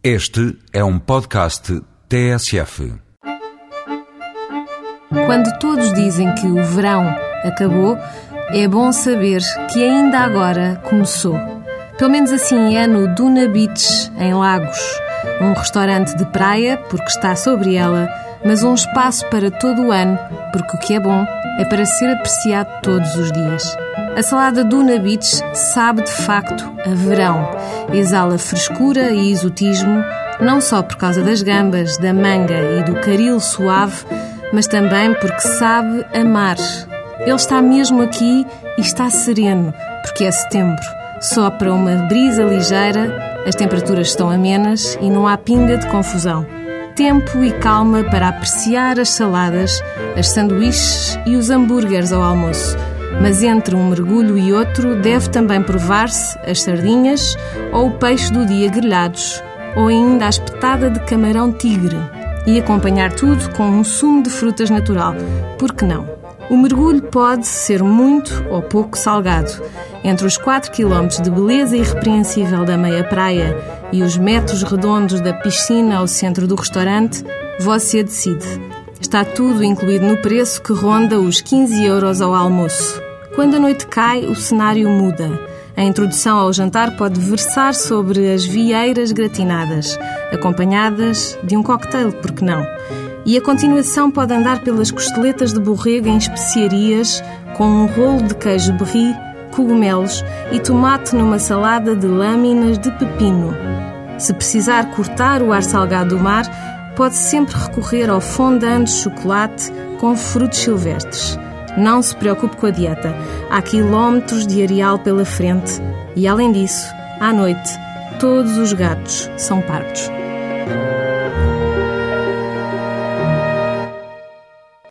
Este é um podcast TSF. Quando todos dizem que o verão acabou, é bom saber que ainda agora começou. Pelo menos assim é no Duna Beach, em Lagos. Um restaurante de praia, porque está sobre ela, mas um espaço para todo o ano, porque o que é bom é para ser apreciado todos os dias. A salada Duna Beach sabe de facto a verão. Exala frescura e exotismo, não só por causa das gambas, da manga e do caril suave, mas também porque sabe amar. Ele está mesmo aqui e está sereno, porque é setembro. Sopra uma brisa ligeira, as temperaturas estão amenas e não há pinga de confusão. Tempo e calma para apreciar as saladas, as sanduíches e os hambúrgueres ao almoço mas entre um mergulho e outro deve também provar-se as sardinhas ou o peixe do dia grelhados, ou ainda a espetada de camarão tigre, e acompanhar tudo com um sumo de frutas natural. Por que não? O mergulho pode ser muito ou pouco salgado. Entre os 4 km de beleza irrepreensível da meia praia e os metros redondos da piscina ao centro do restaurante, você decide. Está tudo incluído no preço que ronda os 15 euros ao almoço. Quando a noite cai, o cenário muda. A introdução ao jantar pode versar sobre as vieiras gratinadas, acompanhadas de um cocktail, por que não? E a continuação pode andar pelas costeletas de borrego em especiarias, com um rolo de queijo brie, cogumelos e tomate numa salada de lâminas de pepino. Se precisar cortar o ar salgado do mar, pode sempre recorrer ao fondant de chocolate com frutos silvestres. Não se preocupe com a dieta. Há quilómetros de areal pela frente e, além disso, à noite, todos os gatos são pardos.